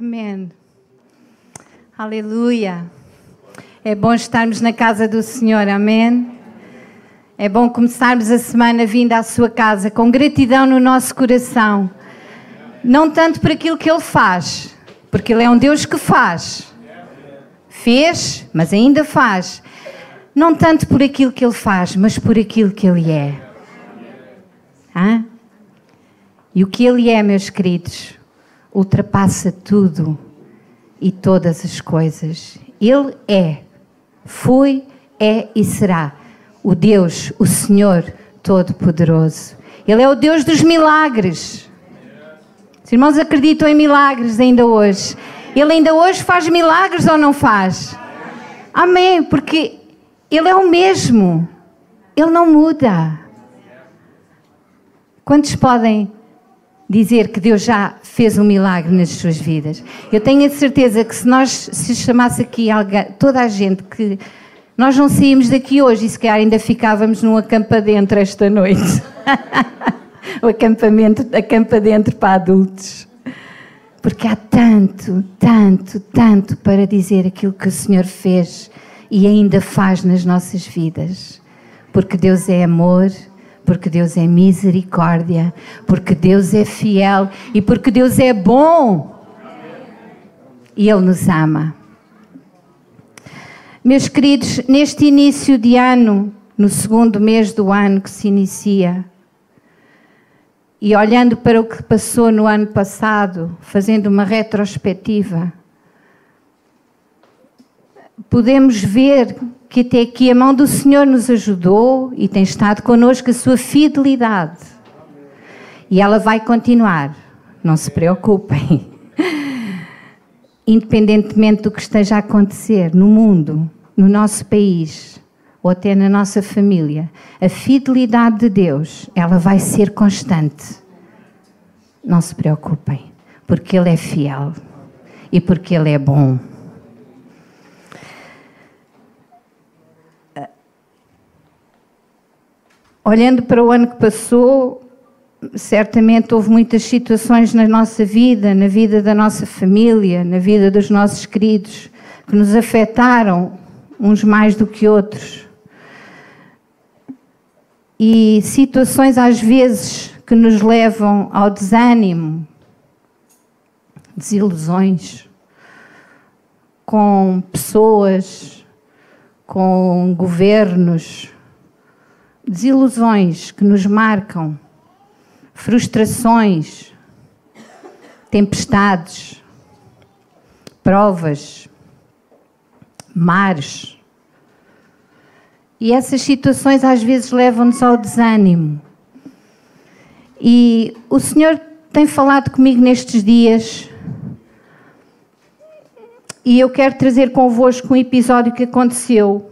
Amém. Aleluia. É bom estarmos na casa do Senhor, amém. É bom começarmos a semana vindo à sua casa com gratidão no nosso coração. Não tanto por aquilo que Ele faz, porque Ele é um Deus que faz. Fez, mas ainda faz. Não tanto por aquilo que Ele faz, mas por aquilo que Ele é. Hã? E o que Ele é, meus queridos, ultrapassa tudo e todas as coisas. Ele é, foi, é e será o Deus, o Senhor Todo-Poderoso. Ele é o Deus dos milagres. Os irmãos acreditam em milagres ainda hoje. Ele ainda hoje faz milagres ou não faz? Amém, porque Ele é o mesmo. Ele não muda. Quantos podem dizer que Deus já fez um milagre nas suas vidas. Eu tenho a certeza que se nós se chamasse aqui toda a gente que nós não saímos daqui hoje e se calhar ainda ficávamos num acampa dentro esta noite. o acampamento, acampa dentro para adultos. Porque há tanto, tanto, tanto para dizer aquilo que o Senhor fez e ainda faz nas nossas vidas. Porque Deus é amor, porque Deus é misericórdia, porque Deus é fiel e porque Deus é bom. E Ele nos ama. Meus queridos, neste início de ano, no segundo mês do ano que se inicia, e olhando para o que passou no ano passado, fazendo uma retrospectiva, podemos ver que até aqui a mão do Senhor nos ajudou e tem estado connosco a sua fidelidade. E ela vai continuar, não se preocupem. Independentemente do que esteja a acontecer no mundo, no nosso país ou até na nossa família, a fidelidade de Deus, ela vai ser constante. Não se preocupem, porque Ele é fiel e porque Ele é bom. Olhando para o ano que passou, certamente houve muitas situações na nossa vida, na vida da nossa família, na vida dos nossos queridos, que nos afetaram uns mais do que outros. E situações às vezes que nos levam ao desânimo, desilusões com pessoas, com governos, desilusões que nos marcam, frustrações, tempestades, provas, mares. E essas situações às vezes levam-nos ao desânimo. E o Senhor tem falado comigo nestes dias. E eu quero trazer convosco um episódio que aconteceu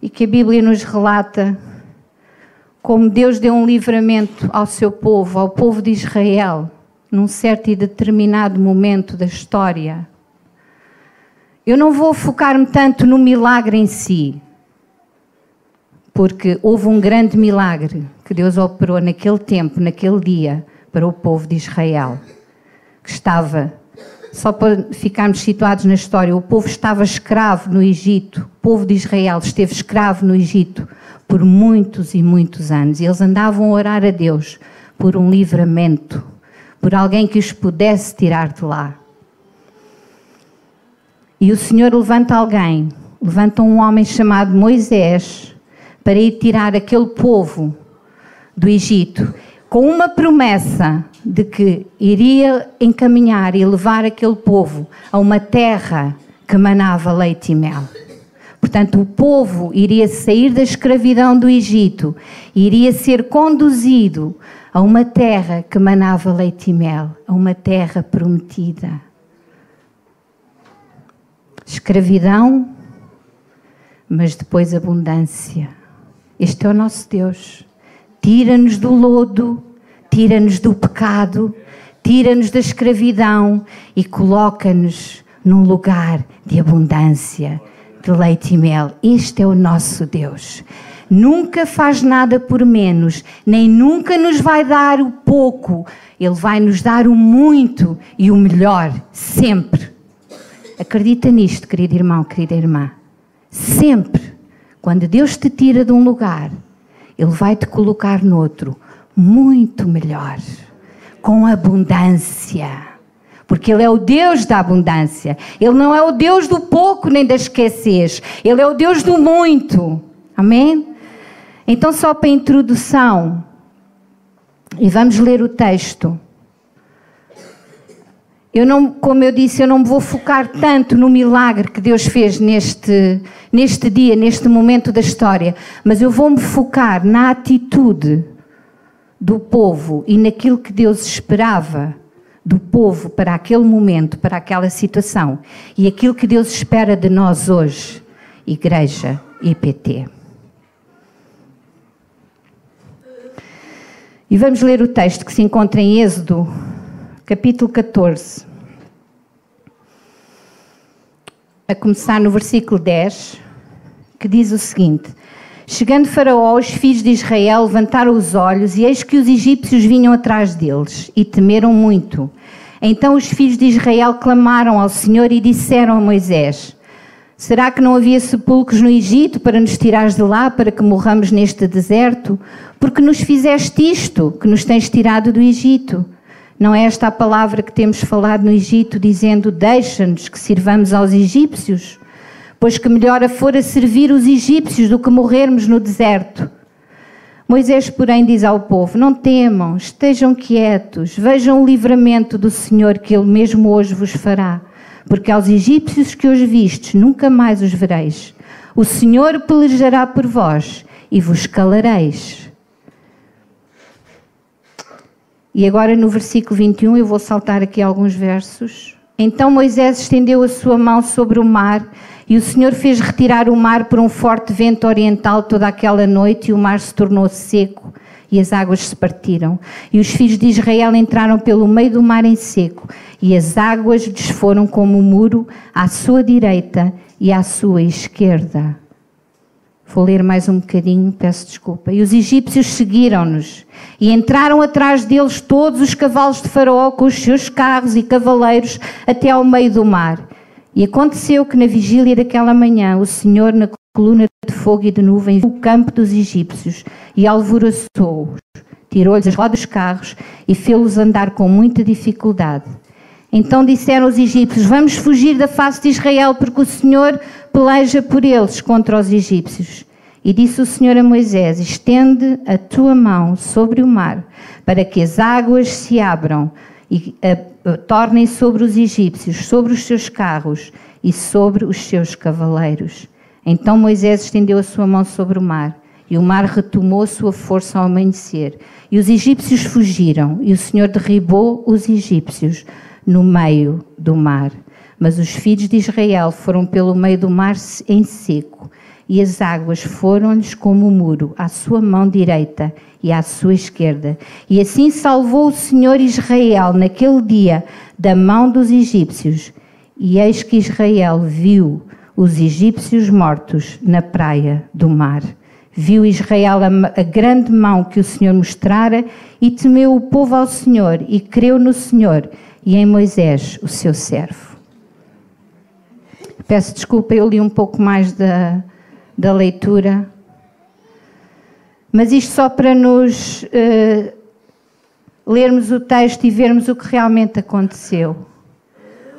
e que a Bíblia nos relata como Deus deu um livramento ao seu povo, ao povo de Israel, num certo e determinado momento da história. Eu não vou focar-me tanto no milagre em si, porque houve um grande milagre que Deus operou naquele tempo, naquele dia, para o povo de Israel, que estava, só para ficarmos situados na história, o povo estava escravo no Egito, o povo de Israel esteve escravo no Egito por muitos e muitos anos. E eles andavam a orar a Deus por um livramento, por alguém que os pudesse tirar de lá. E o Senhor levanta alguém, levanta um homem chamado Moisés para ir tirar aquele povo do Egito, com uma promessa de que iria encaminhar e levar aquele povo a uma terra que manava leite e mel. Portanto, o povo iria sair da escravidão do Egito, iria ser conduzido a uma terra que manava leite e mel, a uma terra prometida. Escravidão, mas depois abundância. Este é o nosso Deus. Tira-nos do lodo, tira-nos do pecado, tira-nos da escravidão e coloca-nos num lugar de abundância de leite e mel. Este é o nosso Deus. nunca faz nada por menos, nem nunca nos vai dar o pouco. Ele vai nos dar o muito e o melhor, sempre. Acredita nisto, querido irmão, querida irmã. Sempre. Quando Deus te tira de um lugar, Ele vai te colocar noutro, muito melhor, com abundância porque Ele é o Deus da abundância. Ele não é o Deus do pouco nem da esquecer. Ele é o Deus do muito. Amém? Então, só para introdução, e vamos ler o texto. Eu não, como eu disse, eu não me vou focar tanto no milagre que Deus fez neste, neste dia, neste momento da história, mas eu vou me focar na atitude do povo e naquilo que Deus esperava do povo para aquele momento, para aquela situação e aquilo que Deus espera de nós hoje, Igreja IPT. E vamos ler o texto que se encontra em Êxodo, capítulo 14. A começar no versículo 10, que diz o seguinte: Chegando Faraó, os filhos de Israel levantaram os olhos e eis que os egípcios vinham atrás deles e temeram muito. Então os filhos de Israel clamaram ao Senhor e disseram a Moisés: Será que não havia sepulcros no Egito para nos tirares de lá, para que morramos neste deserto? Porque nos fizeste isto, que nos tens tirado do Egito. Não é esta a palavra que temos falado no Egito, dizendo: Deixa-nos que sirvamos aos egípcios? Pois que melhor fora servir os egípcios do que morrermos no deserto. Moisés, porém, diz ao povo: Não temam, estejam quietos, vejam o livramento do Senhor que Ele mesmo hoje vos fará. Porque aos egípcios que hoje vistes, nunca mais os vereis. O Senhor pelejará por vós e vos calareis. E agora no versículo 21, eu vou saltar aqui alguns versos. Então Moisés estendeu a sua mão sobre o mar e o Senhor fez retirar o mar por um forte vento oriental toda aquela noite, e o mar se tornou seco, e as águas se partiram. E os filhos de Israel entraram pelo meio do mar em seco, e as águas lhes foram como um muro à sua direita e à sua esquerda. Vou ler mais um bocadinho, peço desculpa. E os egípcios seguiram-nos e entraram atrás deles todos os cavalos de Faraó com os seus carros e cavaleiros até ao meio do mar. E aconteceu que na vigília daquela manhã o Senhor, na coluna de fogo e de nuvem, viu o campo dos egípcios e alvoroçou-os, tirou-lhes as rodas dos carros e fê-los andar com muita dificuldade. Então disseram os egípcios: Vamos fugir da face de Israel, porque o Senhor peleja por eles contra os egípcios. E disse o Senhor a Moisés: Estende a tua mão sobre o mar, para que as águas se abram e uh, tornem sobre os egípcios, sobre os seus carros e sobre os seus cavaleiros. Então Moisés estendeu a sua mão sobre o mar, e o mar retomou sua força ao amanhecer. E os egípcios fugiram, e o Senhor derribou os egípcios no meio do mar. Mas os filhos de Israel foram pelo meio do mar em seco, e as águas foram-lhes como um muro à sua mão direita e à sua esquerda. E assim salvou o Senhor Israel naquele dia da mão dos egípcios. E eis que Israel viu os egípcios mortos na praia do mar. Viu Israel a, a grande mão que o Senhor mostrara e temeu o povo ao Senhor e creu no Senhor e em Moisés, o seu servo. Peço desculpa, eu li um pouco mais da, da leitura. Mas isto só para nos uh, lermos o texto e vermos o que realmente aconteceu.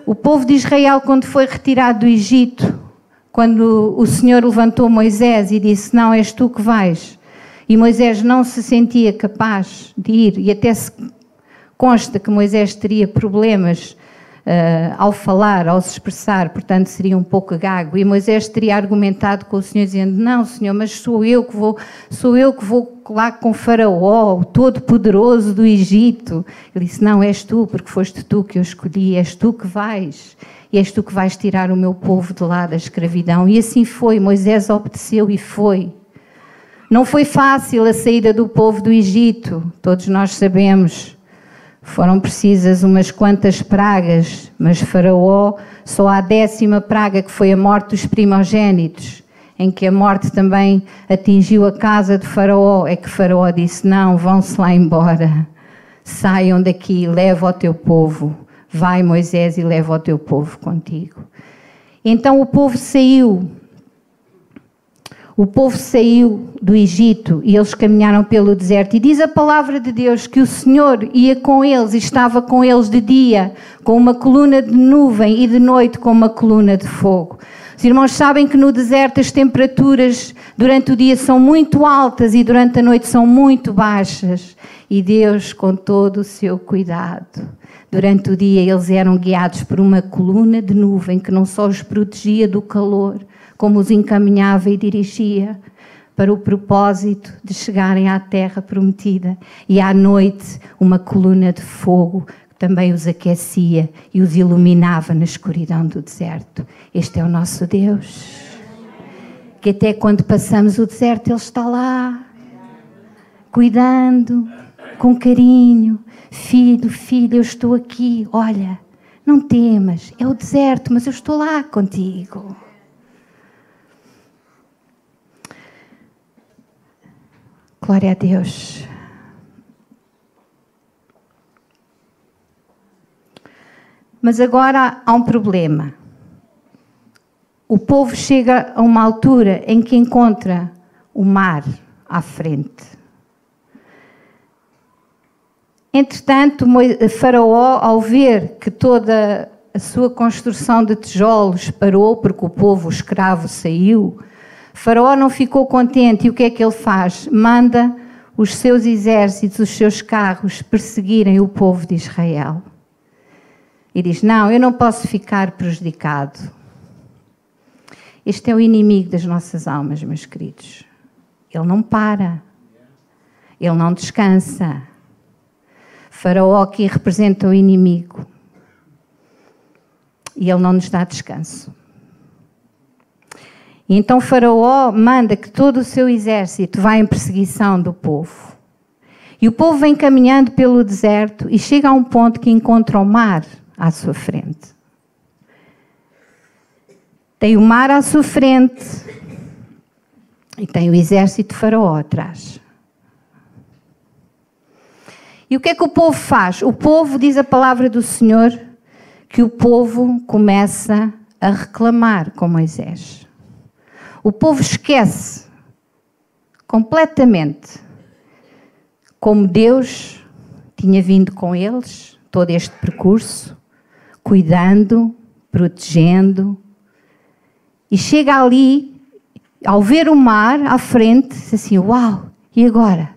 O povo de Israel, quando foi retirado do Egito, quando o Senhor levantou Moisés e disse: Não, és tu que vais. E Moisés não se sentia capaz de ir, e até se consta que Moisés teria problemas uh, ao falar, ao se expressar, portanto seria um pouco gago. E Moisés teria argumentado com o Senhor dizendo: "Não, Senhor, mas sou eu que vou, sou eu que vou lá com Faraó, o todo-poderoso do Egito". Ele disse: "Não, és tu, porque foste tu que eu escolhi, és tu que vais". E és tu que vais tirar o meu povo de lá da escravidão. E assim foi, Moisés obedeceu e foi. Não foi fácil a saída do povo do Egito, todos nós sabemos. Foram precisas umas quantas pragas, mas Faraó só a décima praga que foi a morte dos primogênitos. em que a morte também atingiu a casa de Faraó, é que Faraó disse: Não, vão-se lá embora, saiam daqui, leva o teu povo. Vai, Moisés, e leva o teu povo contigo. Então o povo saiu. O povo saiu do Egito e eles caminharam pelo deserto. E diz a palavra de Deus que o Senhor ia com eles e estava com eles de dia, com uma coluna de nuvem, e de noite, com uma coluna de fogo. Os irmãos sabem que no deserto as temperaturas durante o dia são muito altas e durante a noite são muito baixas. E Deus, com todo o seu cuidado, durante o dia eles eram guiados por uma coluna de nuvem que não só os protegia do calor, como os encaminhava e dirigia para o propósito de chegarem à terra prometida. E à noite, uma coluna de fogo também os aquecia e os iluminava na escuridão do deserto. Este é o nosso Deus. Que até quando passamos o deserto, Ele está lá, cuidando, com carinho. Filho, filho, eu estou aqui. Olha, não temas, é o deserto, mas eu estou lá contigo. Glória a Deus. Mas agora há um problema. O povo chega a uma altura em que encontra o mar à frente. Entretanto, Faraó, ao ver que toda a sua construção de tijolos parou porque o povo escravo saiu, Faraó não ficou contente e o que é que ele faz? Manda os seus exércitos, os seus carros perseguirem o povo de Israel e diz: Não, eu não posso ficar prejudicado. Este é o inimigo das nossas almas, meus queridos. Ele não para, ele não descansa. Faraó aqui representa o inimigo e ele não nos dá descanso. E então Faraó manda que todo o seu exército vá em perseguição do povo. E o povo vem caminhando pelo deserto e chega a um ponto que encontra o mar à sua frente. Tem o mar à sua frente e tem o exército de Faraó atrás. E o que é que o povo faz? O povo, diz a palavra do Senhor, que o povo começa a reclamar com Moisés. O povo esquece completamente como Deus tinha vindo com eles, todo este percurso, cuidando, protegendo. E chega ali, ao ver o mar à frente, diz assim: Uau, e agora?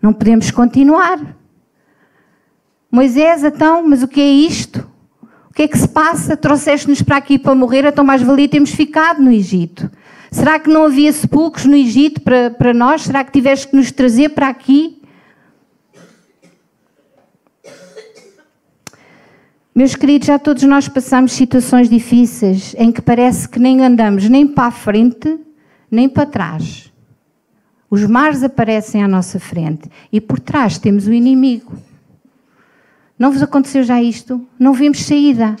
Não podemos continuar. Moisés, então, mas o que é isto? O que é que se passa? Trouxeste-nos para aqui para morrer, então mais valia termos ficado no Egito. Será que não havia sepulcros no Egito para, para nós? Será que tiveste que nos trazer para aqui? Meus queridos, já todos nós passamos situações difíceis em que parece que nem andamos nem para a frente, nem para trás. Os mares aparecem à nossa frente e por trás temos o inimigo. Não vos aconteceu já isto? Não vimos saída.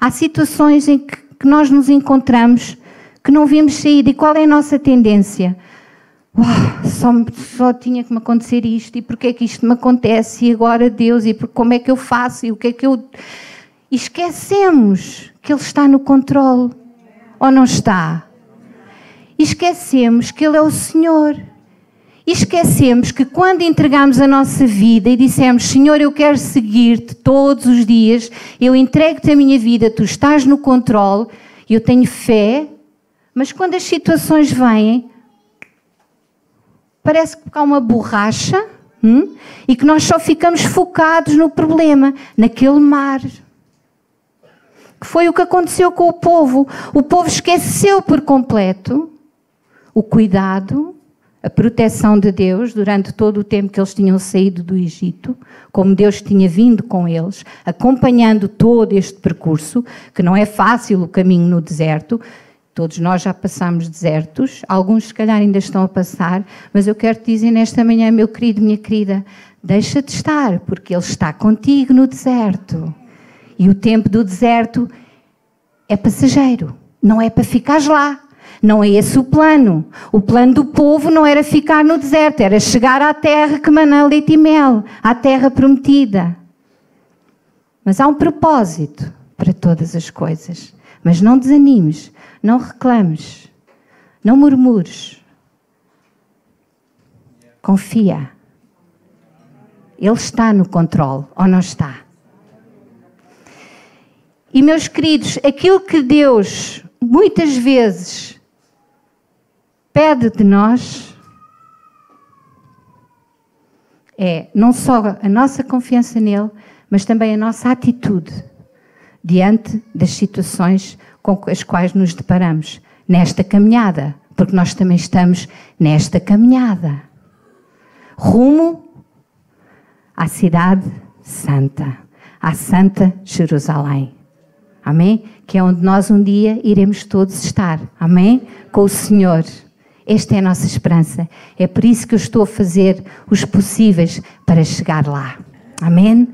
Há situações em que, que nós nos encontramos que não vimos saída. E qual é a nossa tendência? Uau, só, só tinha que me acontecer isto, e porquê é que isto me acontece, e agora Deus, e como é que eu faço, e o que é que eu. E esquecemos que Ele está no controle, ou não está? E esquecemos que Ele é o Senhor. E esquecemos que quando entregamos a nossa vida e dissemos, Senhor, eu quero seguir-te todos os dias, eu entrego-te a minha vida, tu estás no controle, eu tenho fé, mas quando as situações vêm, parece que há uma borracha hum, e que nós só ficamos focados no problema, naquele mar. Que foi o que aconteceu com o povo. O povo esqueceu por completo o cuidado, a proteção de Deus durante todo o tempo que eles tinham saído do Egito, como Deus tinha vindo com eles, acompanhando todo este percurso, que não é fácil o caminho no deserto, Todos nós já passamos desertos, alguns se calhar ainda estão a passar, mas eu quero te dizer nesta manhã, meu querido, minha querida, deixa de estar, porque Ele está contigo no deserto. E o tempo do deserto é passageiro, não é para ficares lá. Não é esse o plano. O plano do povo não era ficar no deserto, era chegar à terra que mana leite e mel, à terra prometida. Mas há um propósito para todas as coisas. Mas não desanimes, não reclames, não murmures. Confia. Ele está no controle, ou não está? E meus queridos, aquilo que Deus muitas vezes pede de nós é não só a nossa confiança nele, mas também a nossa atitude diante das situações com as quais nos deparamos nesta caminhada, porque nós também estamos nesta caminhada rumo à cidade santa, à santa Jerusalém. Amém? Que é onde nós um dia iremos todos estar. Amém? Com o Senhor. Esta é a nossa esperança. É por isso que eu estou a fazer os possíveis para chegar lá. Amém?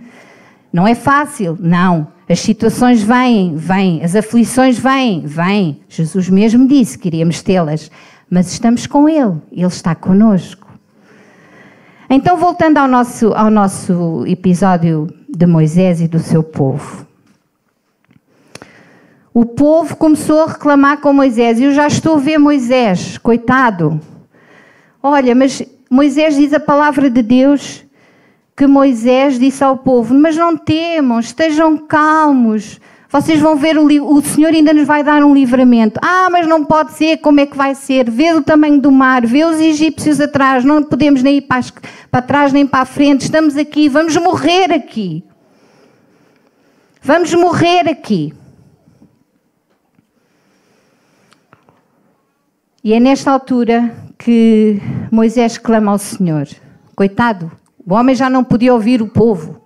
Não é fácil, não. As situações vêm, vêm. As aflições vêm, vêm. Jesus mesmo disse que iríamos tê-las. Mas estamos com Ele. Ele está conosco. Então, voltando ao nosso, ao nosso episódio de Moisés e do seu povo. O povo começou a reclamar com Moisés. Eu já estou a ver Moisés, coitado. Olha, mas Moisés diz a palavra de Deus que Moisés disse ao povo: Mas não temam, estejam calmos. Vocês vão ver, o, o Senhor ainda nos vai dar um livramento. Ah, mas não pode ser, como é que vai ser? Vê o tamanho do mar, vê os egípcios atrás, não podemos nem ir para, para trás nem para a frente, estamos aqui, vamos morrer aqui. Vamos morrer aqui. E é nesta altura que Moisés clama ao Senhor. Coitado, o homem já não podia ouvir o povo.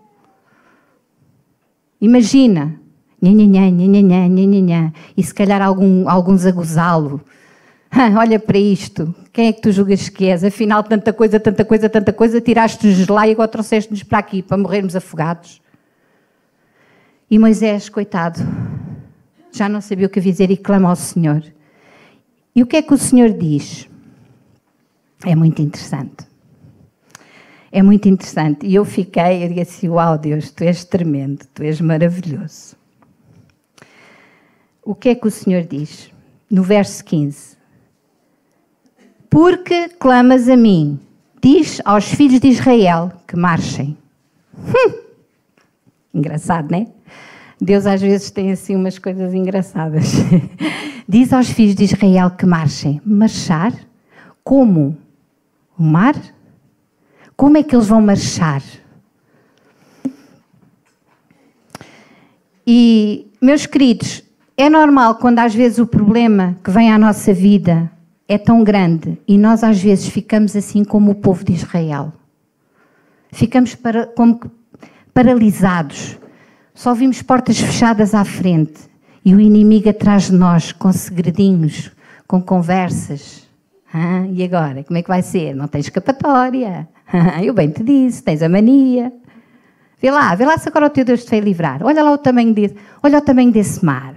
Imagina, nhanhanhã, nhanhanhã, nhanhanhã, e se calhar algum, alguns a gozá-lo. Olha para isto, quem é que tu julgas que és? Afinal, tanta coisa, tanta coisa, tanta coisa, tiraste-nos lá e agora trouxeste-nos para aqui para morrermos afogados. E Moisés, coitado, já não sabia o que dizer e clama ao Senhor. E o que é que o Senhor diz? É muito interessante. É muito interessante. E eu fiquei, eu disse assim: Uau, Deus, tu és tremendo, tu és maravilhoso. O que é que o Senhor diz? No verso 15: Porque clamas a mim, diz aos filhos de Israel que marchem. Hum. Engraçado, não é? Deus às vezes tem assim umas coisas engraçadas. Diz aos filhos de Israel que marchem. Marchar? Como? O mar? Como é que eles vão marchar? E, meus queridos, é normal quando às vezes o problema que vem à nossa vida é tão grande e nós às vezes ficamos assim como o povo de Israel. Ficamos para, como paralisados. Só vimos portas fechadas à frente e o inimigo atrás de nós com segredinhos, com conversas. E agora? Como é que vai ser? Não tens escapatória. Eu bem te disse, tens a mania. Vê lá, vê lá se agora o teu Deus te vai livrar. Olha lá o tamanho desse, olha o tamanho desse mar.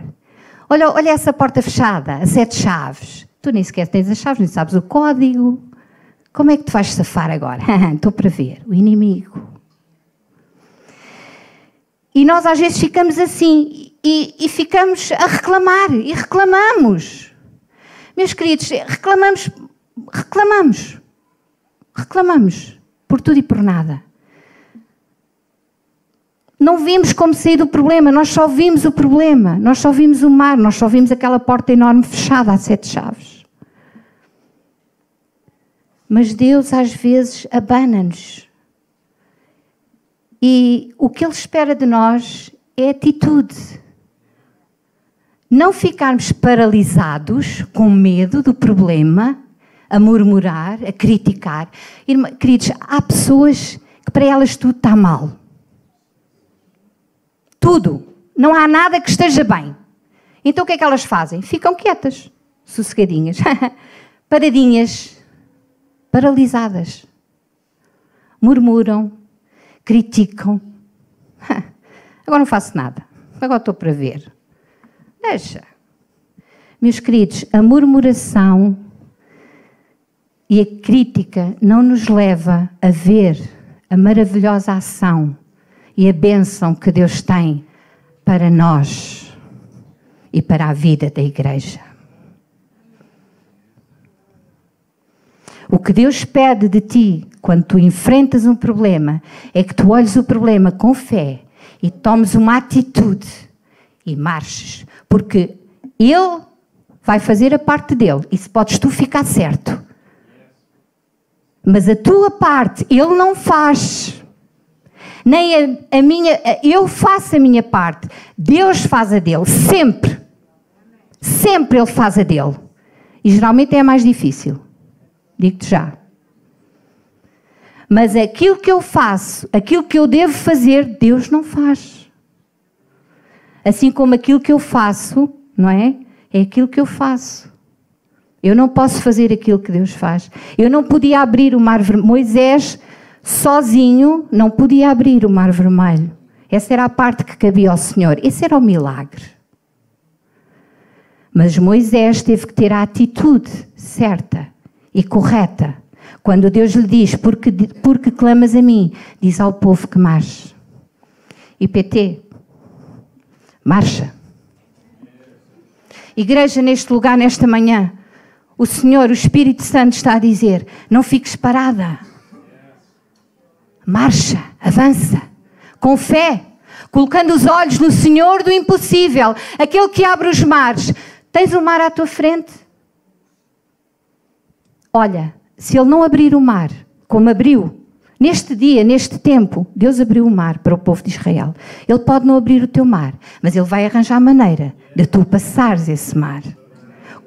Olha, olha essa porta fechada, a sete chaves. Tu nem sequer tens as chaves, nem sabes o código. Como é que tu vais safar agora? Estou para ver. O inimigo. E nós às vezes ficamos assim e, e ficamos a reclamar e reclamamos. Meus queridos, reclamamos, reclamamos, reclamamos por tudo e por nada. Não vimos como sair do problema, nós só vimos o problema, nós só vimos o mar, nós só vimos aquela porta enorme fechada a sete chaves. Mas Deus às vezes abana-nos. E o que Ele espera de nós é atitude não ficarmos paralisados com medo do problema, a murmurar, a criticar. Irmã, queridos, há pessoas que para elas tudo está mal. Tudo. Não há nada que esteja bem. Então o que é que elas fazem? Ficam quietas, sossegadinhas, paradinhas, paralisadas. Murmuram, criticam. Agora não faço nada. Agora estou para ver. Deixa. Meus queridos, a murmuração e a crítica não nos leva a ver a maravilhosa ação e a bênção que Deus tem para nós e para a vida da igreja. O que Deus pede de ti quando tu enfrentas um problema é que tu olhes o problema com fé e tomes uma atitude e marches, porque Ele vai fazer a parte dele e se podes tu ficar certo. Mas a tua parte Ele não faz. Nem a, a minha, eu faço a minha parte. Deus faz a dele, sempre. Sempre Ele faz a dele. E geralmente é mais difícil. Digo-te já. Mas aquilo que eu faço, aquilo que eu devo fazer, Deus não faz. Assim como aquilo que eu faço, não é? É aquilo que eu faço. Eu não posso fazer aquilo que Deus faz. Eu não podia abrir o mar vermelho. Moisés, sozinho, não podia abrir o mar vermelho. Essa era a parte que cabia ao Senhor. Esse era o milagre. Mas Moisés teve que ter a atitude certa e correta. Quando Deus lhe diz, porque, porque clamas a mim, diz ao povo que marche. E PT, marcha. Igreja, neste lugar, nesta manhã, o Senhor, o Espírito Santo está a dizer: não fiques parada. Marcha, avança, com fé, colocando os olhos no Senhor do impossível, aquele que abre os mares. Tens o mar à tua frente? Olha, se ele não abrir o mar, como abriu, neste dia, neste tempo, Deus abriu o mar para o povo de Israel. Ele pode não abrir o teu mar, mas ele vai arranjar maneira de tu passares esse mar.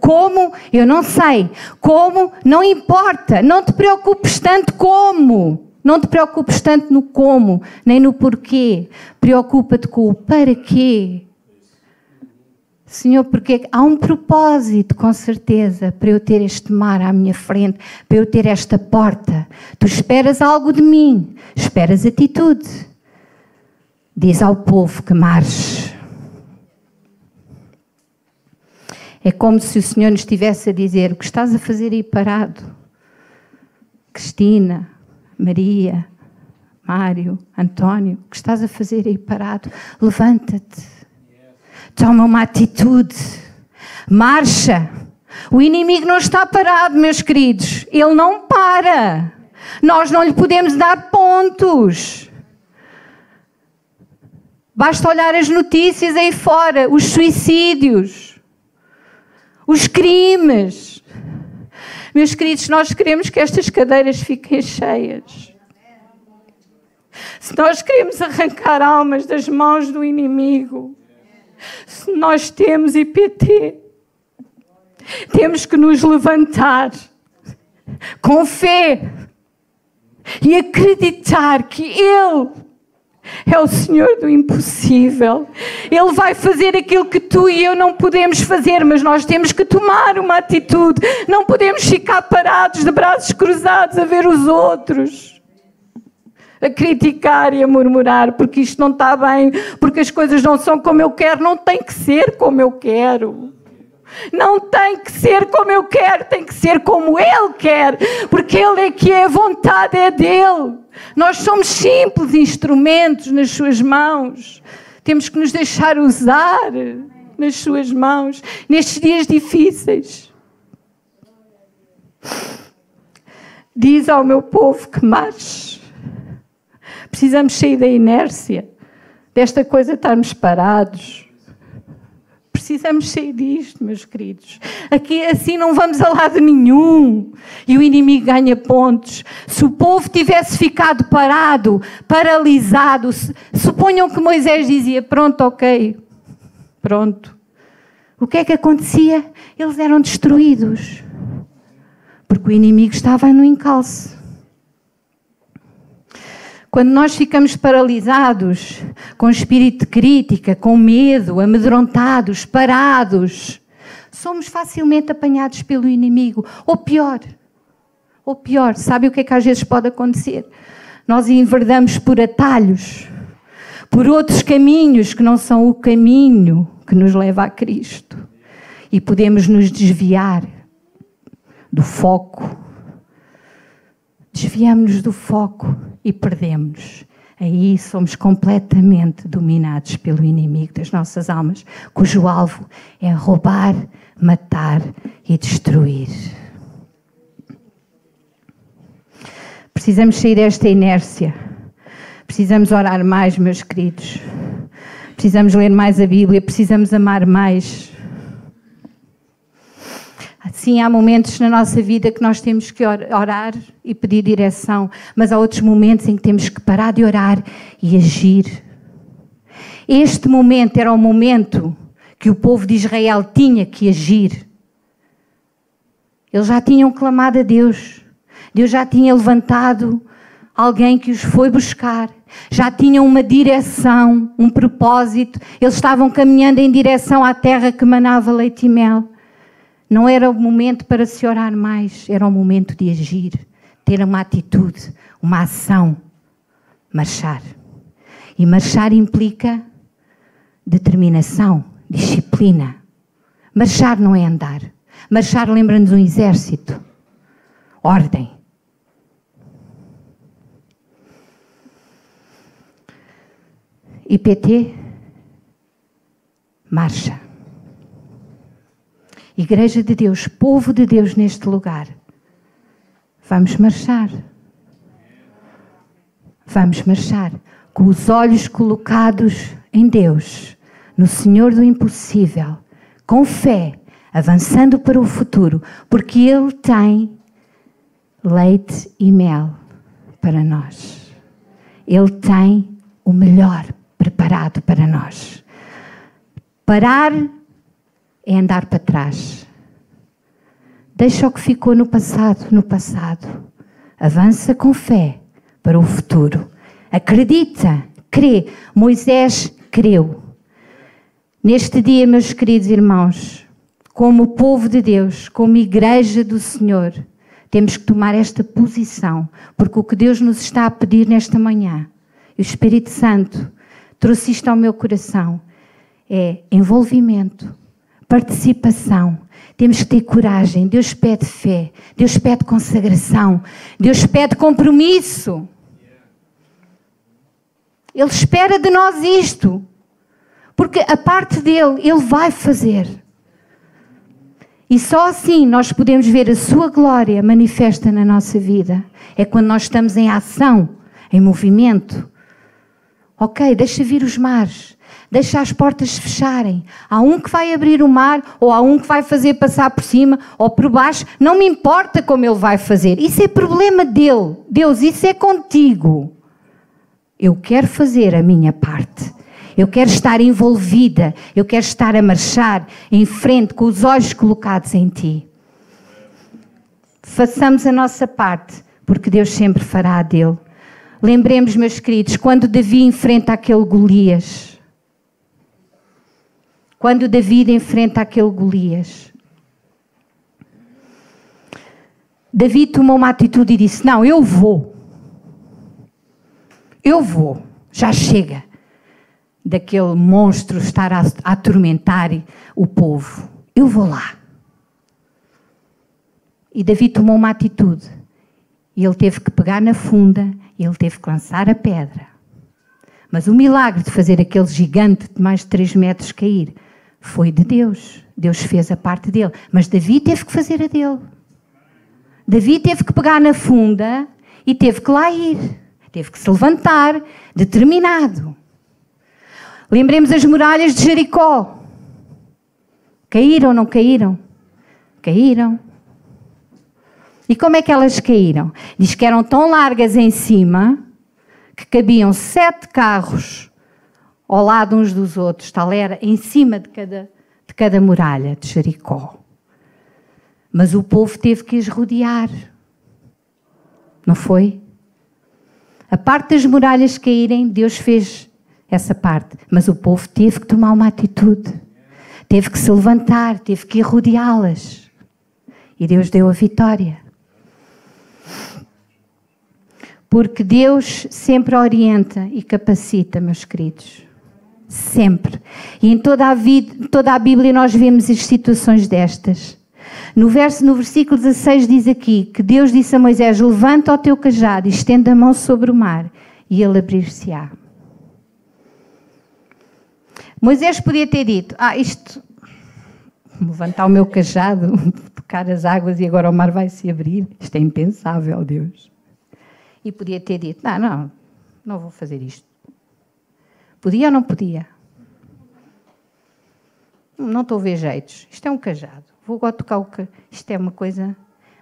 Como? Eu não sei. Como? Não importa. Não te preocupes tanto como. Não te preocupes tanto no como, nem no porquê. Preocupa-te com o para quê. Senhor, porque há um propósito, com certeza, para eu ter este mar à minha frente, para eu ter esta porta. Tu esperas algo de mim, esperas atitude. Diz ao povo que marche. É como se o Senhor nos estivesse a dizer: O que estás a fazer aí parado? Cristina, Maria, Mário, António, o que estás a fazer aí parado? Levanta-te Toma uma atitude. Marcha. O inimigo não está parado, meus queridos. Ele não para. Nós não lhe podemos dar pontos. Basta olhar as notícias aí fora, os suicídios, os crimes. Meus queridos, nós queremos que estas cadeiras fiquem cheias. Se nós queremos arrancar almas das mãos do inimigo, se nós temos IPT, temos que nos levantar com fé e acreditar que Ele é o Senhor do impossível. Ele vai fazer aquilo que tu e eu não podemos fazer, mas nós temos que tomar uma atitude. Não podemos ficar parados de braços cruzados a ver os outros a criticar e a murmurar porque isto não está bem, porque as coisas não são como eu quero, não tem que ser como eu quero. Não tem que ser como eu quero, tem que ser como Ele quer, porque Ele é que é, a vontade é dele. Nós somos simples instrumentos nas Suas mãos. Temos que nos deixar usar nas Suas mãos nestes dias difíceis. Diz ao meu povo que marche Precisamos sair da inércia, desta coisa estarmos parados. Precisamos sair disto, meus queridos. Aqui assim não vamos a lado nenhum. E o inimigo ganha pontos. Se o povo tivesse ficado parado, paralisado, suponham que Moisés dizia: Pronto, ok, pronto. O que é que acontecia? Eles eram destruídos. Porque o inimigo estava no encalço. Quando nós ficamos paralisados, com espírito de crítica, com medo, amedrontados, parados, somos facilmente apanhados pelo inimigo. Ou pior, ou pior, sabe o que é que às vezes pode acontecer? Nós enverdamos por atalhos, por outros caminhos que não são o caminho que nos leva a Cristo. e podemos nos desviar do foco. Desviamos-nos do foco e perdemos. Aí somos completamente dominados pelo inimigo das nossas almas, cujo alvo é roubar, matar e destruir. Precisamos sair desta inércia. Precisamos orar mais, meus queridos. Precisamos ler mais a Bíblia. Precisamos amar mais. Sim, há momentos na nossa vida que nós temos que orar e pedir direção, mas há outros momentos em que temos que parar de orar e agir. Este momento era o momento que o povo de Israel tinha que agir. Eles já tinham clamado a Deus. Deus já tinha levantado alguém que os foi buscar. Já tinham uma direção, um propósito. Eles estavam caminhando em direção à terra que manava leite e mel. Não era o momento para se orar mais, era o momento de agir, ter uma atitude, uma ação, marchar. E marchar implica determinação, disciplina. Marchar não é andar. Marchar lembra-nos um exército. Ordem. IPT, marcha. Igreja de Deus, povo de Deus neste lugar. Vamos marchar. Vamos marchar com os olhos colocados em Deus, no Senhor do impossível, com fé, avançando para o futuro, porque Ele tem leite e mel para nós. Ele tem o melhor preparado para nós. Parar é andar para trás. Deixa o que ficou no passado, no passado. Avança com fé para o futuro. Acredita, crê. Moisés creu. Neste dia, meus queridos irmãos, como povo de Deus, como igreja do Senhor, temos que tomar esta posição, porque o que Deus nos está a pedir nesta manhã, e o Espírito Santo trouxe isto ao meu coração, é envolvimento, participação. Temos que ter coragem. Deus pede fé. Deus pede consagração. Deus pede compromisso. Ele espera de nós isto. Porque a parte dele, ele vai fazer. E só assim nós podemos ver a sua glória manifesta na nossa vida. É quando nós estamos em ação, em movimento. Ok, deixa vir os mares deixa as portas se fecharem. Há um que vai abrir o mar, ou há um que vai fazer passar por cima ou por baixo. Não me importa como ele vai fazer. Isso é problema dele. Deus, isso é contigo. Eu quero fazer a minha parte. Eu quero estar envolvida. Eu quero estar a marchar em frente com os olhos colocados em ti. Façamos a nossa parte, porque Deus sempre fará a dele. Lembremos, meus queridos, quando Davi enfrenta aquele Golias quando David enfrenta aquele Golias. David tomou uma atitude e disse: Não, eu vou. Eu vou. Já chega daquele monstro estar a, atormentar o povo. Eu vou lá. E David tomou uma atitude. E ele teve que pegar na funda, ele teve que lançar a pedra. Mas o milagre de fazer aquele gigante de mais de 3 metros cair foi de Deus. Deus fez a parte dele. Mas Davi teve que fazer a dele. Davi teve que pegar na funda e teve que lá ir. Teve que se levantar, determinado. Lembremos as muralhas de Jericó. Caíram ou não caíram? Caíram. E como é que elas caíram? Diz que eram tão largas em cima que cabiam sete carros ao lado uns dos outros, tal era, em cima de cada, de cada muralha de Jericó. Mas o povo teve que as rodear. Não foi? A parte das muralhas caírem, Deus fez essa parte. Mas o povo teve que tomar uma atitude. Teve que se levantar, teve que rodeá-las. E Deus deu a vitória. Porque Deus sempre orienta e capacita, meus queridos Sempre. E em toda a, vida, toda a Bíblia nós vemos as situações destas. No, verso, no versículo 16 diz aqui que Deus disse a Moisés: Levanta o teu cajado e estende a mão sobre o mar, e ele abrir-se-á. Moisés podia ter dito: Ah, isto. Levantar o meu cajado, tocar as águas e agora o mar vai se abrir. Isto é impensável, Deus. E podia ter dito: Não, não, não vou fazer isto. Podia ou não podia? Não estou a ver jeitos. Isto é um cajado. Vou agora tocar o cajado. Isto é uma coisa.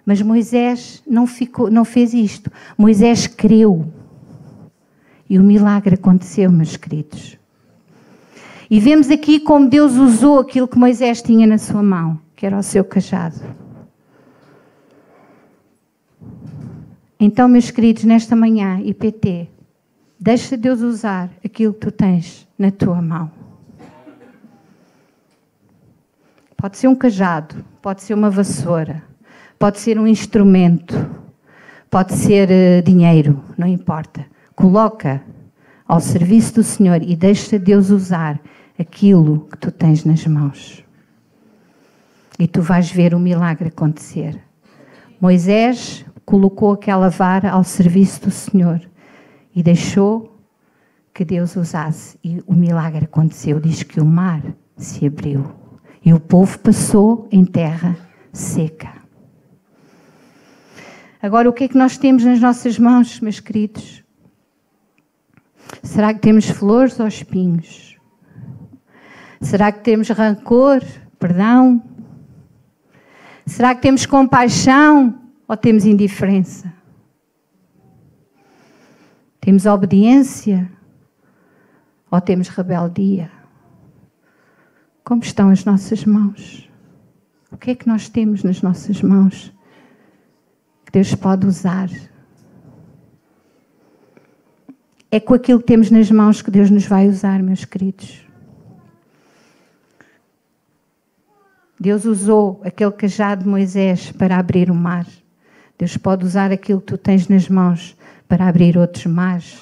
Mas Moisés não, ficou, não fez isto. Moisés creu. E o milagre aconteceu, meus queridos. E vemos aqui como Deus usou aquilo que Moisés tinha na sua mão, que era o seu cajado. Então, meus queridos, nesta manhã, IPT, deixa Deus usar aquilo que tu tens na tua mão. Pode ser um cajado, pode ser uma vassoura, pode ser um instrumento, pode ser uh, dinheiro, não importa. Coloca ao serviço do Senhor e deixa Deus usar aquilo que tu tens nas mãos. E tu vais ver o milagre acontecer. Moisés colocou aquela vara ao serviço do Senhor e deixou que Deus usasse. E o milagre aconteceu. Diz que o mar se abriu e o povo passou em terra seca. Agora, o que é que nós temos nas nossas mãos, meus queridos? Será que temos flores ou espinhos? Será que temos rancor, perdão? Será que temos compaixão ou temos indiferença? Temos obediência ou temos rebeldia? Como estão as nossas mãos? O que é que nós temos nas nossas mãos que Deus pode usar? É com aquilo que temos nas mãos que Deus nos vai usar, meus queridos. Deus usou aquele cajado de Moisés para abrir o mar. Deus pode usar aquilo que tu tens nas mãos para abrir outros mares,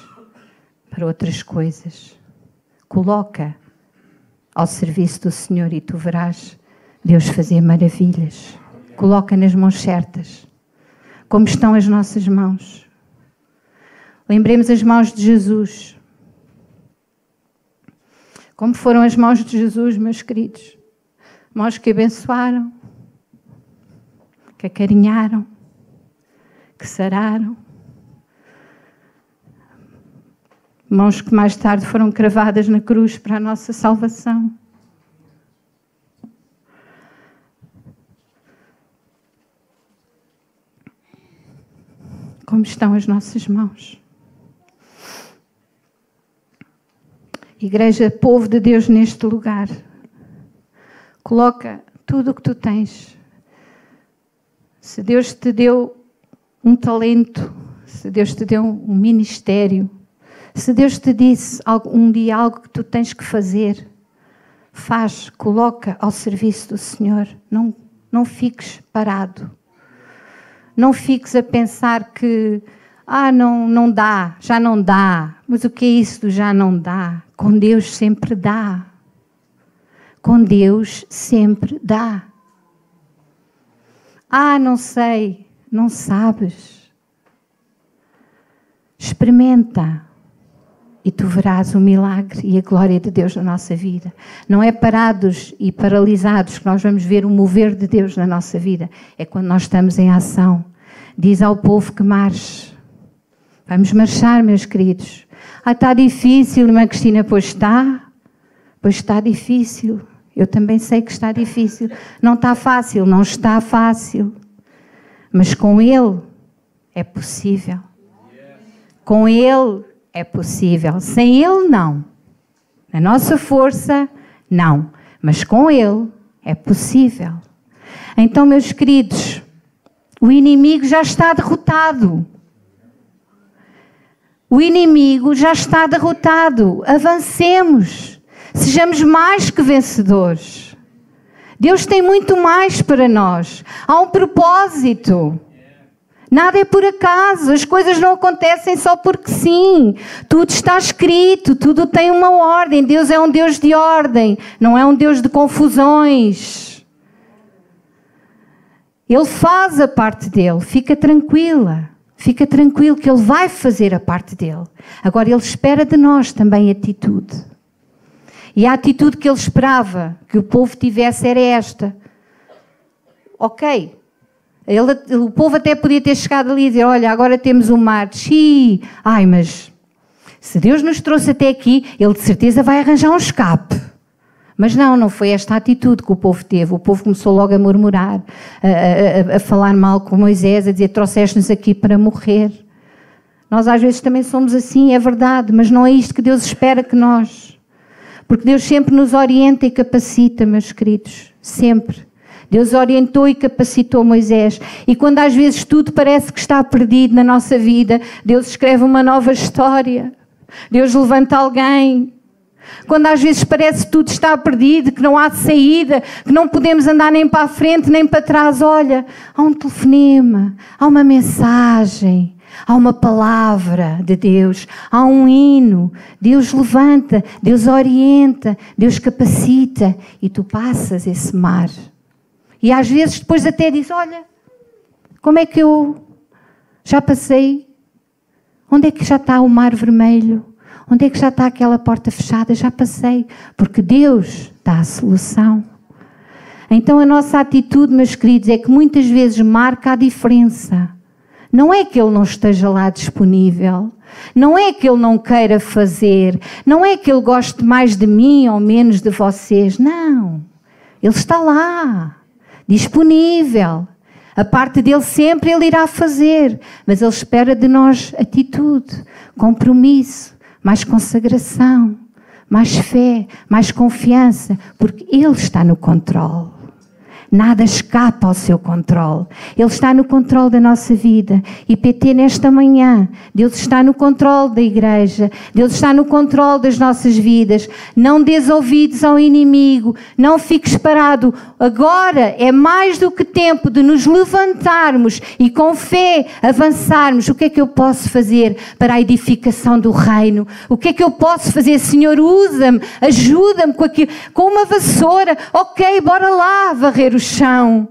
para outras coisas. Coloca ao serviço do Senhor e tu verás Deus fazer maravilhas. Coloca nas mãos certas. Como estão as nossas mãos? Lembremos as mãos de Jesus. Como foram as mãos de Jesus, meus queridos? Mãos que abençoaram, que acarinharam, que sararam. Mãos que mais tarde foram cravadas na cruz para a nossa salvação. Como estão as nossas mãos? Igreja, povo de Deus neste lugar. Coloca tudo o que tu tens. Se Deus te deu um talento, se Deus te deu um ministério, se Deus te disse um dia algo que tu tens que fazer, faz, coloca ao serviço do Senhor. Não, não fiques parado. Não fiques a pensar que, ah, não, não dá, já não dá. Mas o que é isso do já não dá? Com Deus sempre dá com Deus sempre dá. Ah, não sei, não sabes. Experimenta e tu verás o milagre e a glória de Deus na nossa vida. Não é parados e paralisados que nós vamos ver o mover de Deus na nossa vida, é quando nós estamos em ação. Diz ao povo que marche. Vamos marchar, meus queridos. Ah, está difícil, irmã Cristina, pois está. Pois está difícil. Eu também sei que está difícil. Não está fácil, não está fácil. Mas com Ele é possível. Com Ele é possível. Sem Ele, não. Na nossa força, não. Mas com Ele é possível. Então, meus queridos, o inimigo já está derrotado. O inimigo já está derrotado. Avancemos. Sejamos mais que vencedores. Deus tem muito mais para nós. Há um propósito. Nada é por acaso, as coisas não acontecem só porque sim. Tudo está escrito, tudo tem uma ordem. Deus é um Deus de ordem, não é um Deus de confusões. Ele faz a parte dele, fica tranquila. Fica tranquilo que ele vai fazer a parte dele. Agora ele espera de nós também atitude. E a atitude que ele esperava que o povo tivesse era esta. Ok, ele, o povo até podia ter chegado ali e dizer: Olha, agora temos o mar. Xiii. Ai, mas se Deus nos trouxe até aqui, Ele de certeza vai arranjar um escape. Mas não, não foi esta atitude que o povo teve. O povo começou logo a murmurar, a, a, a falar mal com Moisés, a dizer: Trouxeste-nos aqui para morrer. Nós às vezes também somos assim, é verdade, mas não é isto que Deus espera que nós. Porque Deus sempre nos orienta e capacita, meus queridos. Sempre. Deus orientou e capacitou Moisés. E quando às vezes tudo parece que está perdido na nossa vida, Deus escreve uma nova história. Deus levanta alguém. Quando às vezes parece que tudo está perdido, que não há saída, que não podemos andar nem para a frente nem para trás, olha, há um telefonema, há uma mensagem, há uma palavra de Deus, há um hino. Deus levanta, Deus orienta, Deus capacita e tu passas esse mar. E às vezes depois até diz: Olha, como é que eu já passei? Onde é que já está o mar vermelho? Onde é que já está aquela porta fechada? Já passei. Porque Deus dá a solução. Então a nossa atitude, meus queridos, é que muitas vezes marca a diferença. Não é que ele não esteja lá disponível. Não é que ele não queira fazer. Não é que ele goste mais de mim ou menos de vocês. Não. Ele está lá disponível. A parte dele sempre ele irá fazer, mas ele espera de nós atitude, compromisso, mais consagração, mais fé, mais confiança, porque ele está no controle. Nada escapa ao seu controle. Ele está no controle da nossa vida. E PT, nesta manhã, Deus está no controle da igreja. Deus está no controle das nossas vidas. Não des ouvidos ao inimigo. Não fiques parado. Agora é mais do que tempo de nos levantarmos e com fé avançarmos. O que é que eu posso fazer para a edificação do reino? O que é que eu posso fazer? Senhor, usa-me, ajuda-me com, com uma vassoura. Ok, bora lá varrer o chão.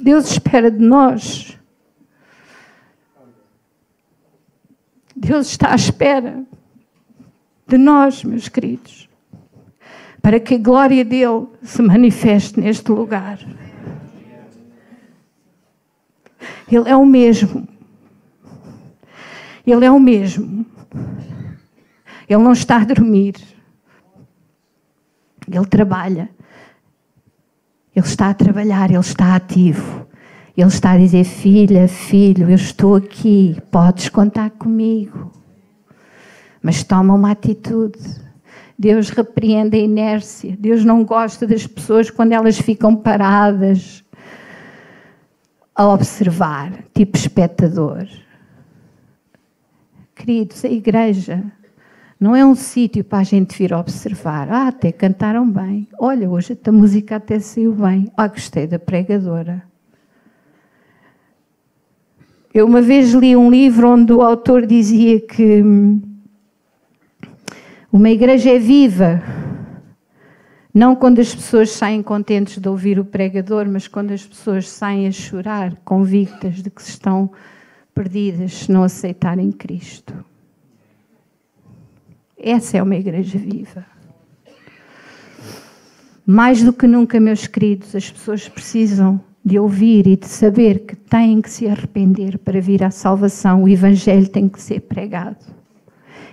Deus espera de nós. Deus está à espera de nós, meus queridos, para que a glória dele se manifeste neste lugar. Ele é o mesmo ele é o mesmo. Ele não está a dormir. Ele trabalha. Ele está a trabalhar, ele está ativo. Ele está a dizer: Filha, filho, eu estou aqui, podes contar comigo. Mas toma uma atitude. Deus repreende a inércia. Deus não gosta das pessoas quando elas ficam paradas a observar, tipo espectador. Queridos, a igreja não é um sítio para a gente vir observar. Ah, até cantaram bem. Olha, hoje a música até saiu bem. Ah, gostei da pregadora. Eu uma vez li um livro onde o autor dizia que hum, uma igreja é viva, não quando as pessoas saem contentes de ouvir o pregador, mas quando as pessoas saem a chorar, convictas de que se estão perdidas se não aceitarem Cristo. Essa é uma igreja viva. Mais do que nunca, meus queridos, as pessoas precisam de ouvir e de saber que têm que se arrepender para vir à salvação. O Evangelho tem que ser pregado.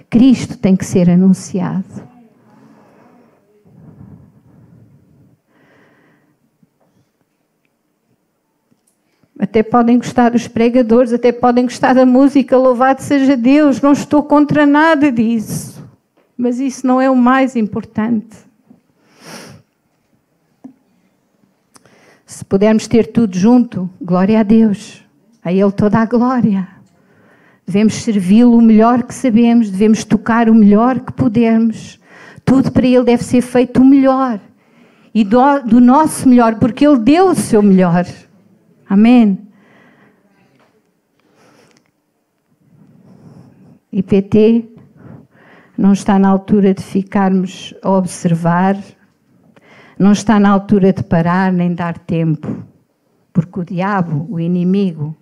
Cristo tem que ser anunciado. Até podem gostar dos pregadores, até podem gostar da música, louvado seja Deus, não estou contra nada disso. Mas isso não é o mais importante. Se pudermos ter tudo junto, glória a Deus. A Ele toda a glória. devemos servi-lo o melhor que sabemos, devemos tocar o melhor que pudermos. Tudo para Ele deve ser feito o melhor e do, do nosso melhor, porque Ele deu o seu melhor. Amém. IPT não está na altura de ficarmos a observar, não está na altura de parar nem dar tempo, porque o diabo, o inimigo,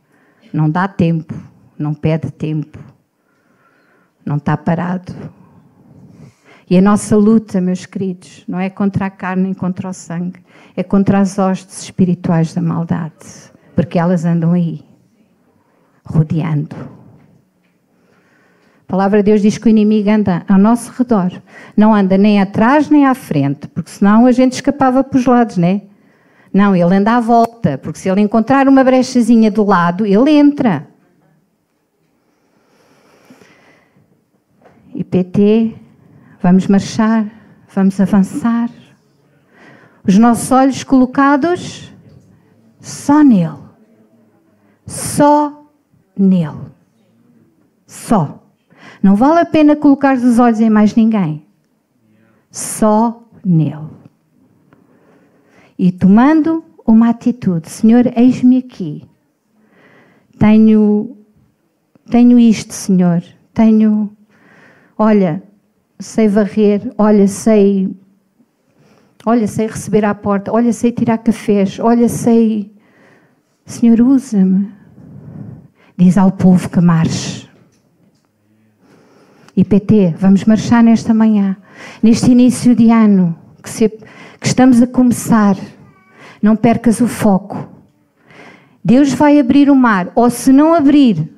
não dá tempo, não pede tempo, não está parado. E a nossa luta, meus queridos, não é contra a carne nem contra o sangue, é contra as hostes espirituais da maldade, porque elas andam aí, rodeando. A palavra de Deus diz que o inimigo anda ao nosso redor, não anda nem atrás nem à frente, porque senão a gente escapava para os lados, né? Não, ele anda à volta, porque se ele encontrar uma brechazinha do lado, ele entra. IPT Vamos marchar, vamos avançar. Os nossos olhos colocados só nele. Só nele. Só. Não vale a pena colocar os olhos em mais ninguém. Só nele. E tomando uma atitude, Senhor, eis-me aqui. Tenho tenho isto, Senhor. Tenho olha, sei varrer, olha, sei. Olha, sei receber à porta, olha, sei tirar cafés, olha, sei. Senhor, usa-me. Diz ao povo que marche. IPT, vamos marchar nesta manhã, neste início de ano, que, se, que estamos a começar. Não percas o foco. Deus vai abrir o mar, ou se não abrir,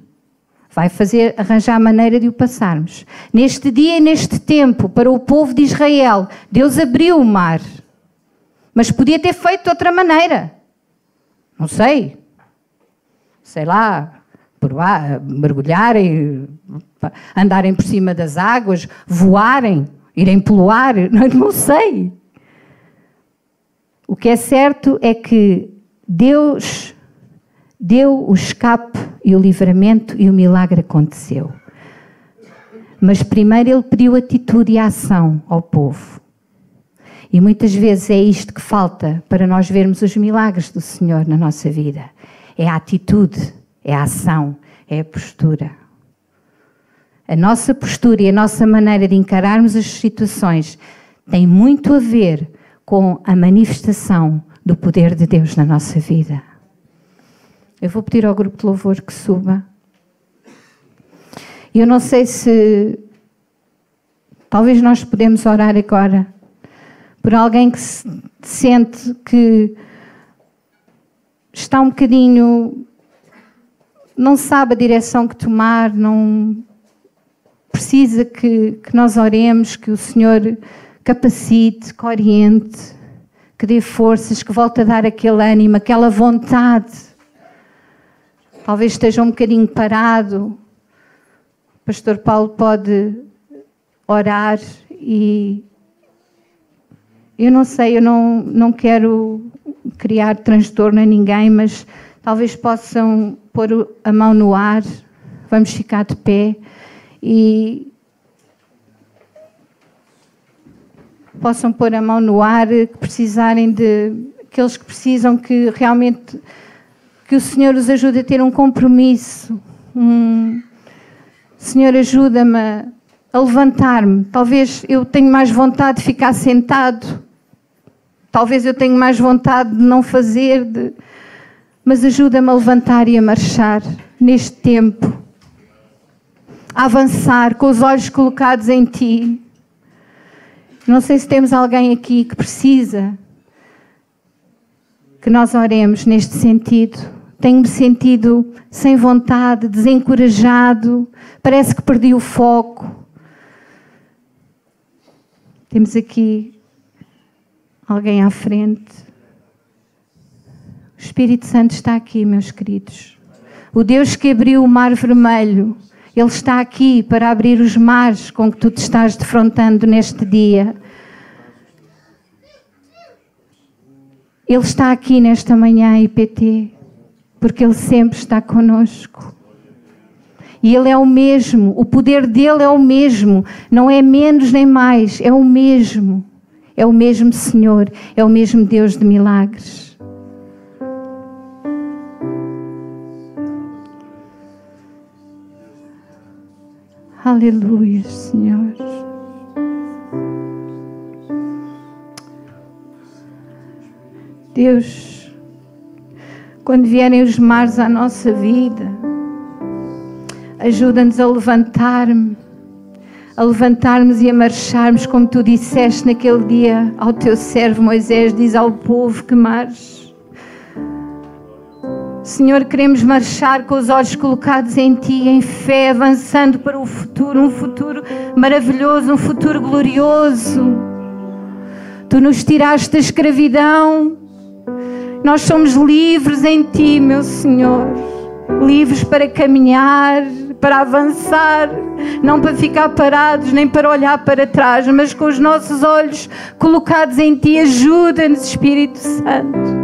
vai fazer, arranjar a maneira de o passarmos. Neste dia e neste tempo, para o povo de Israel, Deus abriu o mar. Mas podia ter feito de outra maneira. Não sei. Sei lá, provar, mergulharem, andarem por cima das águas, voarem, irem pelo ar, não sei. O que é certo é que Deus deu o escape e o livramento e o milagre aconteceu. Mas primeiro ele pediu atitude e ação ao povo. E muitas vezes é isto que falta para nós vermos os milagres do Senhor na nossa vida. É a atitude, é a ação, é a postura. A nossa postura e a nossa maneira de encararmos as situações tem muito a ver com a manifestação do poder de Deus na nossa vida. Eu vou pedir ao grupo de louvor que suba. Eu não sei se. Talvez nós podemos orar agora por alguém que se sente que está um bocadinho. não sabe a direção que tomar, não precisa que, que nós oremos, que o Senhor capacite, que oriente, que dê forças, que volte a dar aquele ânimo, aquela vontade talvez esteja um bocadinho parado. O pastor Paulo pode orar e eu não sei, eu não, não quero criar transtorno a ninguém, mas talvez possam pôr a mão no ar, vamos ficar de pé e possam pôr a mão no ar, que precisarem de aqueles que precisam que realmente que o Senhor os ajude a ter um compromisso. Um... Senhor, ajuda-me a levantar-me. Talvez eu tenha mais vontade de ficar sentado. Talvez eu tenha mais vontade de não fazer, de... mas ajuda-me a levantar e a marchar neste tempo. A avançar com os olhos colocados em Ti. Não sei se temos alguém aqui que precisa que nós oremos neste sentido. Tenho-me sentido sem vontade, desencorajado, parece que perdi o foco. Temos aqui alguém à frente. O Espírito Santo está aqui, meus queridos. O Deus que abriu o mar vermelho, Ele está aqui para abrir os mares com que tu te estás defrontando neste dia. Ele está aqui nesta manhã, IPT porque Ele sempre está conosco. E Ele é o mesmo, o poder dele é o mesmo, não é menos nem mais, é o mesmo. É o mesmo Senhor, é o mesmo Deus de milagres. Aleluia, Senhor. Deus, quando vierem os mares à nossa vida, ajuda-nos a levantar-me, a levantarmos e a marcharmos, como tu disseste naquele dia ao teu servo Moisés, diz ao povo que marche. Senhor, queremos marchar com os olhos colocados em Ti, em fé, avançando para o futuro, um futuro maravilhoso, um futuro glorioso. Tu nos tiraste da escravidão, nós somos livres em Ti, meu Senhor. Livres para caminhar, para avançar, não para ficar parados, nem para olhar para trás, mas com os nossos olhos colocados em Ti. Ajuda-nos, Espírito Santo.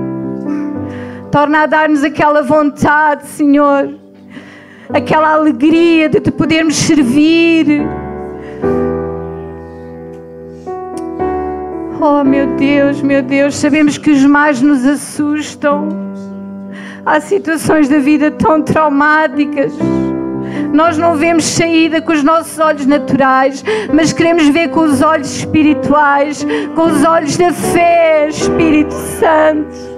Torna a dar-nos aquela vontade, Senhor, aquela alegria de Te podermos servir Oh, meu Deus, meu Deus, sabemos que os mais nos assustam. Há situações da vida tão traumáticas. Nós não vemos saída com os nossos olhos naturais, mas queremos ver com os olhos espirituais, com os olhos da fé, Espírito Santo.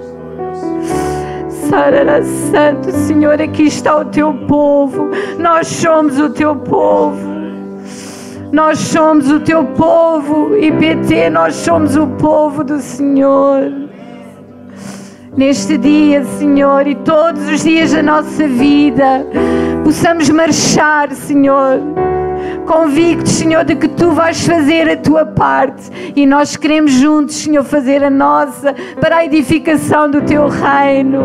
Sarará Santo, Senhor, aqui está o teu povo. Nós somos o teu povo. Nós somos o teu povo, IPT, nós somos o povo do Senhor. Neste dia, Senhor, e todos os dias da nossa vida, possamos marchar, Senhor, convictos, Senhor, de que tu vais fazer a tua parte e nós queremos juntos, Senhor, fazer a nossa para a edificação do teu reino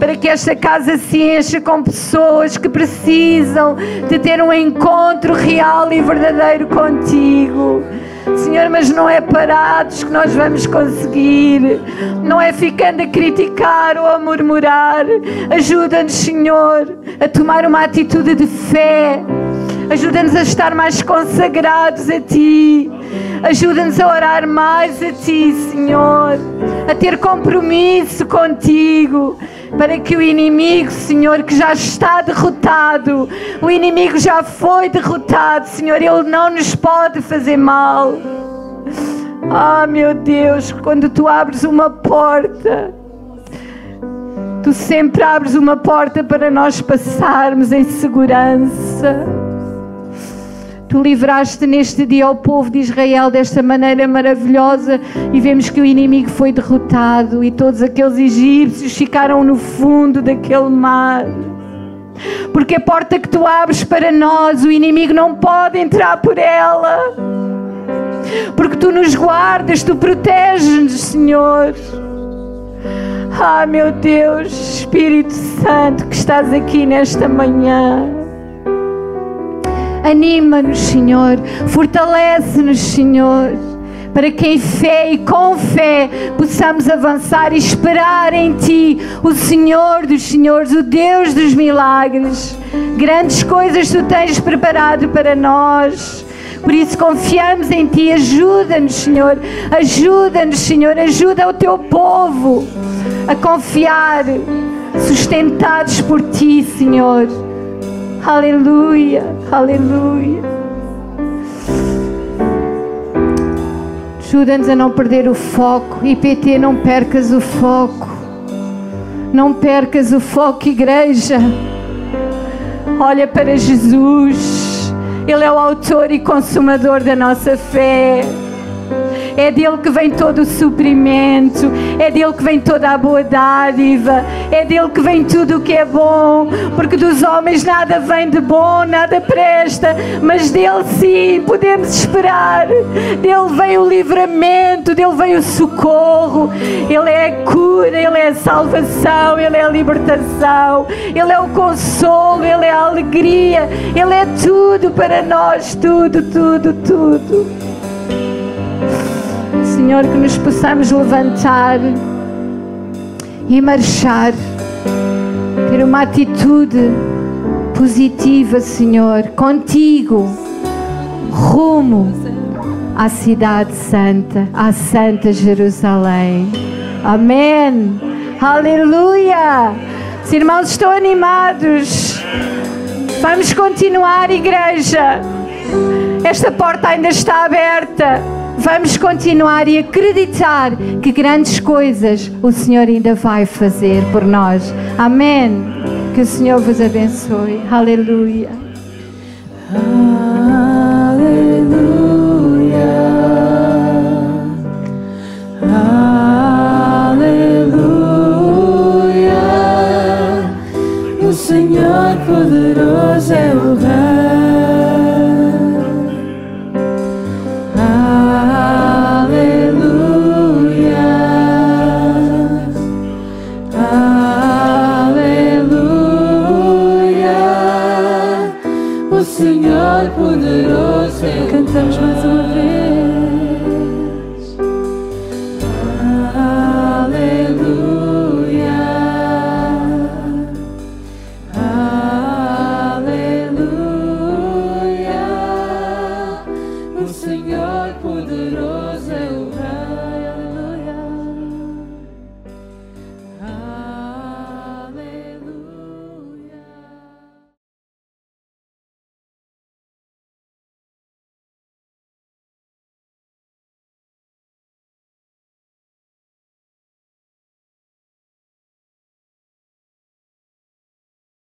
para que esta casa se encha com pessoas que precisam de ter um encontro real e verdadeiro contigo. Senhor, mas não é parados que nós vamos conseguir, não é ficando a criticar ou a murmurar. Ajuda-nos, Senhor, a tomar uma atitude de fé. Ajuda-nos a estar mais consagrados a Ti. Ajuda-nos a orar mais a Ti, Senhor. A ter compromisso contigo para que o inimigo, Senhor, que já está derrotado, o inimigo já foi derrotado, Senhor, ele não nos pode fazer mal. Ah, meu Deus, quando tu abres uma porta, tu sempre abres uma porta para nós passarmos em segurança. Tu livraste neste dia ao povo de Israel desta maneira maravilhosa e vemos que o inimigo foi derrotado e todos aqueles egípcios ficaram no fundo daquele mar. Porque a porta que tu abres para nós, o inimigo não pode entrar por ela. Porque tu nos guardas, tu proteges-nos, Senhor. Ah, meu Deus, Espírito Santo, que estás aqui nesta manhã. Anima-nos, Senhor. Fortalece-nos, Senhor. Para que em fé e com fé possamos avançar e esperar em Ti, o Senhor dos Senhores, o Deus dos milagres. Grandes coisas Tu tens preparado para nós. Por isso confiamos em Ti. Ajuda-nos, Senhor. Ajuda-nos, Senhor. Ajuda o Teu povo a confiar, sustentados por Ti, Senhor. Aleluia, aleluia. Ajuda-nos a não perder o foco. IPT, não percas o foco. Não percas o foco, igreja. Olha para Jesus. Ele é o autor e consumador da nossa fé é dele que vem todo o suprimento, é dele que vem toda a boa dádiva, é dele que vem tudo o que é bom, porque dos homens nada vem de bom, nada presta, mas dele sim podemos esperar. Dele vem o livramento, dele vem o socorro, ele é a cura, ele é a salvação, ele é a libertação, ele é o consolo, ele é a alegria, ele é tudo para nós, tudo, tudo, tudo. Senhor, que nos possamos levantar e marchar, ter uma atitude positiva, Senhor, contigo, rumo à Cidade Santa, à Santa Jerusalém. Amém. Aleluia. Os irmãos estão animados. Vamos continuar, igreja. Esta porta ainda está aberta. Vamos continuar e acreditar que grandes coisas o Senhor ainda vai fazer por nós. Amém. Que o Senhor vos abençoe. Aleluia. Ah.